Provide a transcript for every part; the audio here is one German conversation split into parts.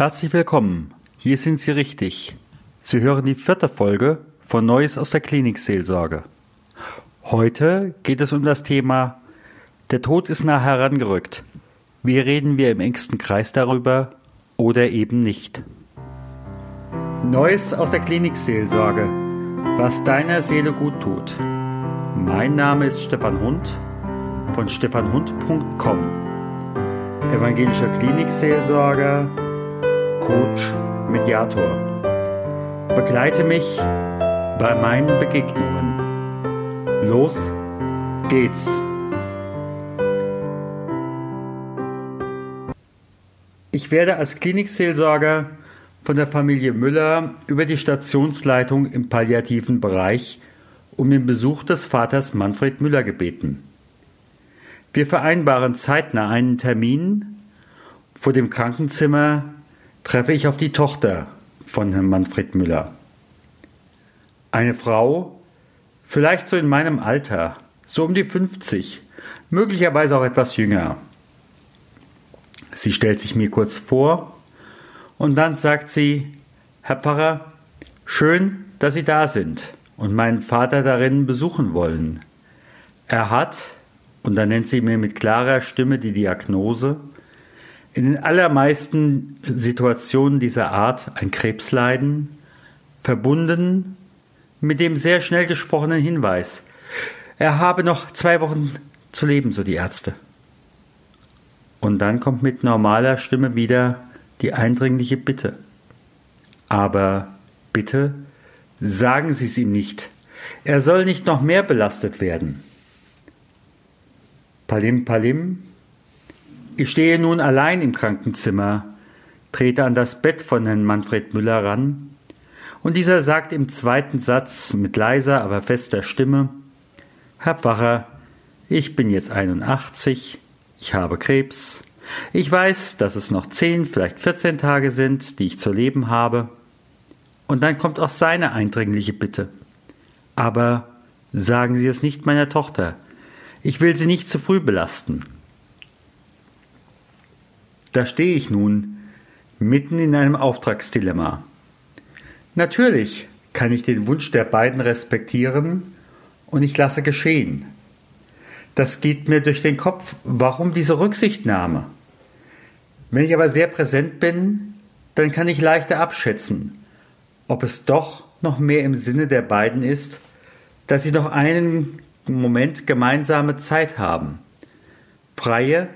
Herzlich willkommen. Hier sind Sie richtig. Sie hören die vierte Folge von Neues aus der Klinikseelsorge. Heute geht es um das Thema Der Tod ist nah herangerückt. Wie reden wir im engsten Kreis darüber oder eben nicht? Neues aus der Klinikseelsorge. Was deiner Seele gut tut. Mein Name ist Stefan Hund von stefanhund.com. Evangelischer Klinikseelsorger Coach, Mediator. Begleite mich bei meinen Begegnungen. Los geht's! Ich werde als Klinikseelsorger von der Familie Müller über die Stationsleitung im palliativen Bereich um den Besuch des Vaters Manfred Müller gebeten. Wir vereinbaren zeitnah einen Termin. Vor dem Krankenzimmer treffe ich auf die Tochter von Herrn Manfred Müller. Eine Frau, vielleicht so in meinem Alter, so um die 50, möglicherweise auch etwas jünger. Sie stellt sich mir kurz vor und dann sagt sie, Herr Pfarrer, schön, dass Sie da sind und meinen Vater darin besuchen wollen. Er hat, und dann nennt sie mir mit klarer Stimme die Diagnose, in den allermeisten Situationen dieser Art ein Krebsleiden, verbunden mit dem sehr schnell gesprochenen Hinweis, er habe noch zwei Wochen zu leben, so die Ärzte. Und dann kommt mit normaler Stimme wieder die eindringliche Bitte. Aber bitte sagen Sie es ihm nicht. Er soll nicht noch mehr belastet werden. Palim Palim, ich stehe nun allein im Krankenzimmer, trete an das Bett von Herrn Manfred Müller ran, und dieser sagt im zweiten Satz mit leiser, aber fester Stimme Herr Pfarrer, ich bin jetzt 81, ich habe Krebs, ich weiß, dass es noch zehn, vielleicht 14 Tage sind, die ich zu leben habe. Und dann kommt auch seine eindringliche Bitte. Aber sagen Sie es nicht meiner Tochter. Ich will sie nicht zu früh belasten. Da stehe ich nun, mitten in einem Auftragsdilemma. Natürlich kann ich den Wunsch der beiden respektieren und ich lasse geschehen. Das geht mir durch den Kopf. Warum diese Rücksichtnahme? Wenn ich aber sehr präsent bin, dann kann ich leichter abschätzen, ob es doch noch mehr im Sinne der beiden ist, dass sie noch einen Moment gemeinsame Zeit haben. Freie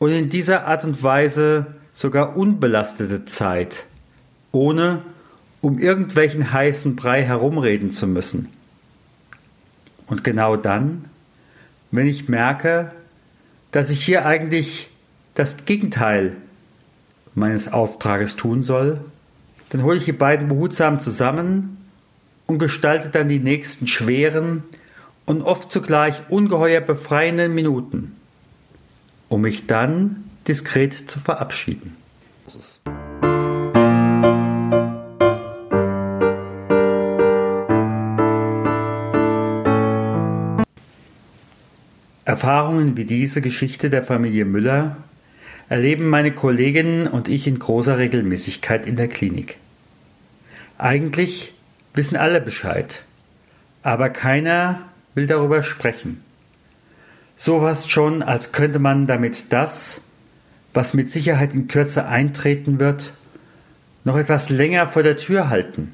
und in dieser Art und Weise sogar unbelastete Zeit, ohne um irgendwelchen heißen Brei herumreden zu müssen. Und genau dann, wenn ich merke, dass ich hier eigentlich das Gegenteil meines Auftrages tun soll, dann hole ich die beiden behutsam zusammen und gestalte dann die nächsten schweren und oft zugleich ungeheuer befreienden Minuten um mich dann diskret zu verabschieden. Erfahrungen wie diese Geschichte der Familie Müller erleben meine Kolleginnen und ich in großer Regelmäßigkeit in der Klinik. Eigentlich wissen alle Bescheid, aber keiner will darüber sprechen. Sowas schon, als könnte man damit das, was mit Sicherheit in Kürze eintreten wird, noch etwas länger vor der Tür halten.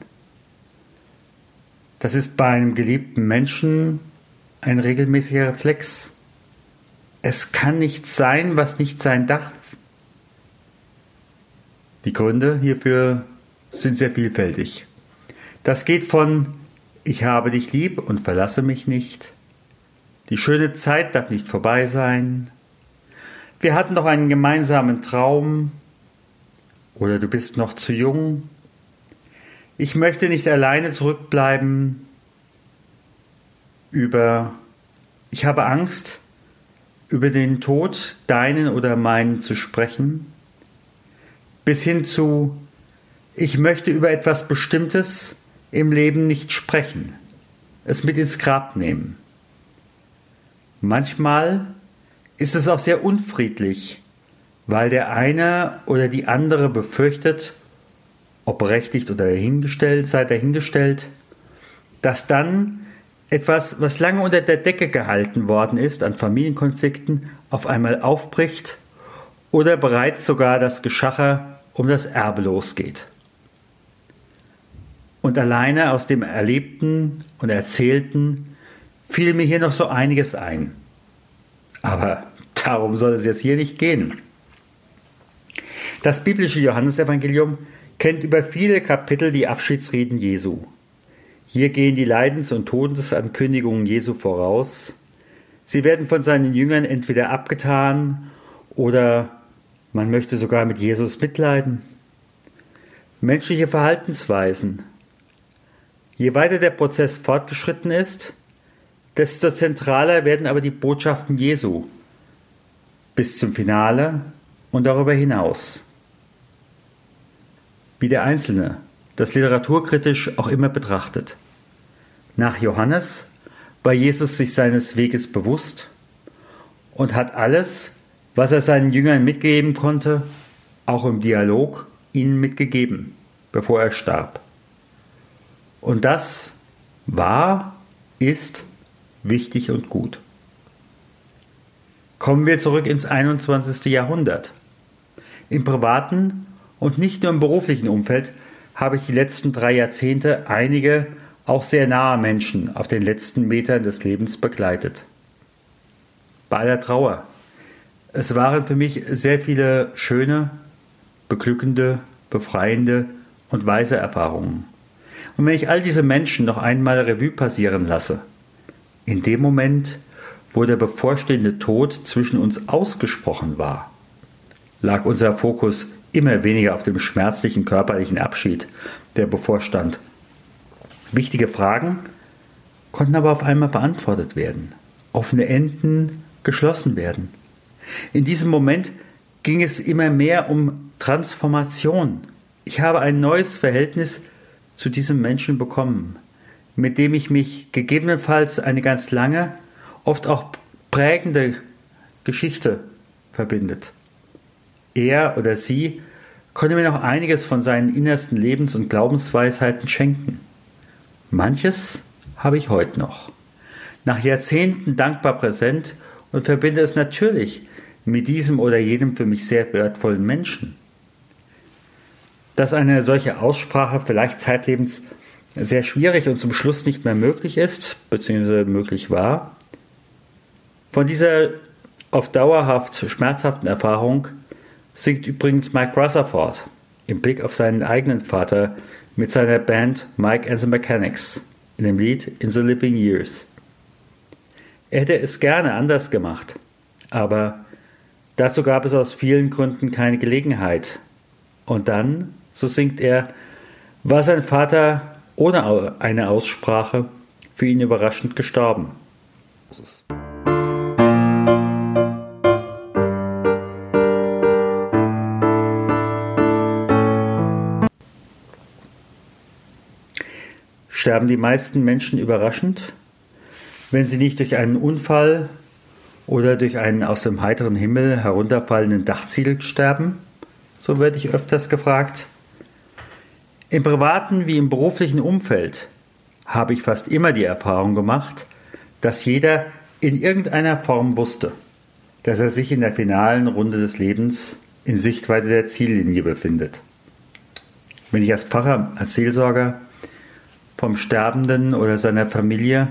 Das ist bei einem geliebten Menschen ein regelmäßiger Reflex. Es kann nicht sein, was nicht sein darf. Die Gründe hierfür sind sehr vielfältig. Das geht von Ich habe dich lieb und verlasse mich nicht die schöne Zeit darf nicht vorbei sein. Wir hatten doch einen gemeinsamen Traum. Oder du bist noch zu jung. Ich möchte nicht alleine zurückbleiben. Über ich habe Angst, über den Tod, deinen oder meinen zu sprechen. Bis hin zu ich möchte über etwas Bestimmtes im Leben nicht sprechen, es mit ins Grab nehmen. Manchmal ist es auch sehr unfriedlich, weil der eine oder die andere befürchtet, ob berechtigt oder dahingestellt, sei dahingestellt, dass dann etwas, was lange unter der Decke gehalten worden ist an Familienkonflikten, auf einmal aufbricht oder bereits sogar das Geschacher um das Erbe losgeht. Und alleine aus dem Erlebten und Erzählten fiel mir hier noch so einiges ein. Aber darum soll es jetzt hier nicht gehen. Das biblische Johannesevangelium kennt über viele Kapitel die Abschiedsreden Jesu. Hier gehen die Leidens- und Todesankündigungen Jesu voraus. Sie werden von seinen Jüngern entweder abgetan oder man möchte sogar mit Jesus mitleiden. Menschliche Verhaltensweisen. Je weiter der Prozess fortgeschritten ist, desto zentraler werden aber die Botschaften Jesu bis zum Finale und darüber hinaus. Wie der Einzelne das literaturkritisch auch immer betrachtet. Nach Johannes war Jesus sich seines Weges bewusst und hat alles, was er seinen Jüngern mitgeben konnte, auch im Dialog ihnen mitgegeben, bevor er starb. Und das war, ist wichtig und gut. Kommen wir zurück ins 21. Jahrhundert. Im privaten und nicht nur im beruflichen Umfeld habe ich die letzten drei Jahrzehnte einige auch sehr nahe Menschen auf den letzten Metern des Lebens begleitet. Bei aller Trauer. Es waren für mich sehr viele schöne, beglückende, befreiende und weise Erfahrungen. Und wenn ich all diese Menschen noch einmal Revue passieren lasse, in dem Moment, wo der bevorstehende Tod zwischen uns ausgesprochen war, lag unser Fokus immer weniger auf dem schmerzlichen körperlichen Abschied, der bevorstand. Wichtige Fragen konnten aber auf einmal beantwortet werden, offene Enden geschlossen werden. In diesem Moment ging es immer mehr um Transformation. Ich habe ein neues Verhältnis zu diesem Menschen bekommen, mit dem ich mich gegebenenfalls eine ganz lange, oft auch prägende Geschichte verbindet. Er oder sie konnte mir noch einiges von seinen innersten Lebens- und Glaubensweisheiten schenken. Manches habe ich heute noch. Nach Jahrzehnten dankbar präsent und verbinde es natürlich mit diesem oder jenem für mich sehr wertvollen Menschen. Dass eine solche Aussprache vielleicht zeitlebens sehr schwierig und zum Schluss nicht mehr möglich ist, beziehungsweise möglich war, von dieser auf dauerhaft schmerzhaften Erfahrung singt übrigens Mike Rutherford im Blick auf seinen eigenen Vater mit seiner Band Mike and the Mechanics in dem Lied In the Living Years. Er hätte es gerne anders gemacht, aber dazu gab es aus vielen Gründen keine Gelegenheit. Und dann, so singt er, war sein Vater ohne eine Aussprache für ihn überraschend gestorben. sterben die meisten Menschen überraschend, wenn sie nicht durch einen Unfall oder durch einen aus dem heiteren Himmel herunterfallenden Dachziegel sterben? So werde ich öfters gefragt. Im privaten wie im beruflichen Umfeld habe ich fast immer die Erfahrung gemacht, dass jeder in irgendeiner Form wusste, dass er sich in der finalen Runde des Lebens in Sichtweite der Ziellinie befindet. Wenn ich als Pfarrer, als Seelsorger vom Sterbenden oder seiner Familie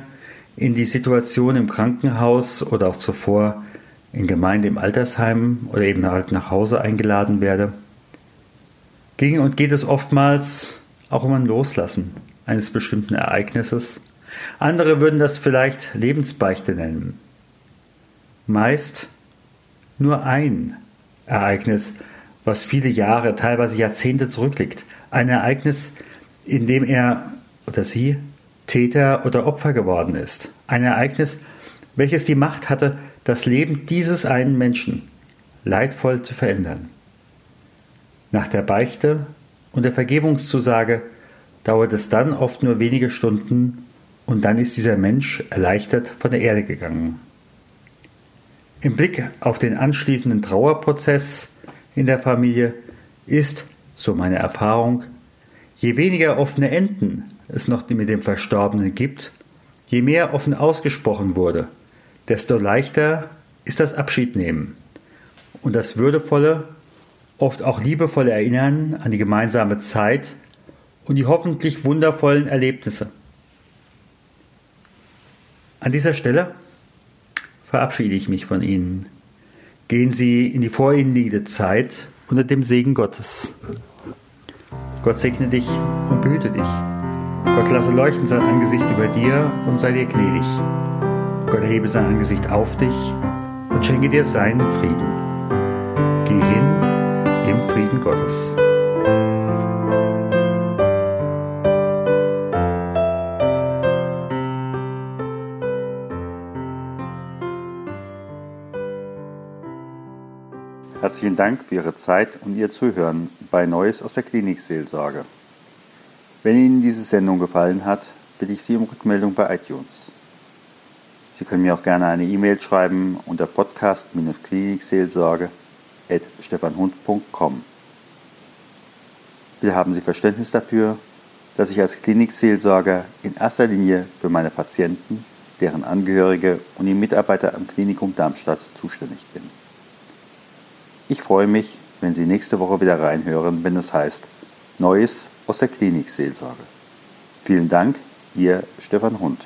in die Situation im Krankenhaus oder auch zuvor in Gemeinde im Altersheim oder eben halt nach Hause eingeladen werde, ging und geht es oftmals auch um ein Loslassen eines bestimmten Ereignisses. Andere würden das vielleicht Lebensbeichte nennen. Meist nur ein Ereignis, was viele Jahre, teilweise Jahrzehnte zurückliegt. Ein Ereignis, in dem er oder sie Täter oder Opfer geworden ist. Ein Ereignis, welches die Macht hatte, das Leben dieses einen Menschen leidvoll zu verändern. Nach der Beichte und der Vergebungszusage dauert es dann oft nur wenige Stunden und dann ist dieser Mensch erleichtert von der Erde gegangen. Im Blick auf den anschließenden Trauerprozess in der Familie ist, so meine Erfahrung, je weniger offene Enden es noch mit dem Verstorbenen gibt, je mehr offen ausgesprochen wurde, desto leichter ist das Abschiednehmen und das würdevolle, oft auch liebevolle Erinnern an die gemeinsame Zeit und die hoffentlich wundervollen Erlebnisse. An dieser Stelle verabschiede ich mich von Ihnen. Gehen Sie in die vor Ihnen liegende Zeit unter dem Segen Gottes. Gott segne dich und behüte dich. Gott lasse leuchten sein Angesicht über dir und sei dir gnädig. Gott erhebe sein Angesicht auf dich und schenke dir seinen Frieden. Geh hin Frieden Gottes. Herzlichen Dank für Ihre Zeit und Ihr Zuhören bei Neues aus der Klinikseelsorge. Wenn Ihnen diese Sendung gefallen hat, bitte ich Sie um Rückmeldung bei iTunes. Sie können mir auch gerne eine E-Mail schreiben unter podcast-klinikseelsorge.stefanhund.com. Bitte haben Sie Verständnis dafür, dass ich als Klinikseelsorger in erster Linie für meine Patienten, deren Angehörige und die Mitarbeiter am Klinikum Darmstadt zuständig bin. Ich freue mich, wenn Sie nächste Woche wieder reinhören, wenn es heißt Neues aus der Klinikseelsorge. Vielen Dank, Ihr Stefan Hund.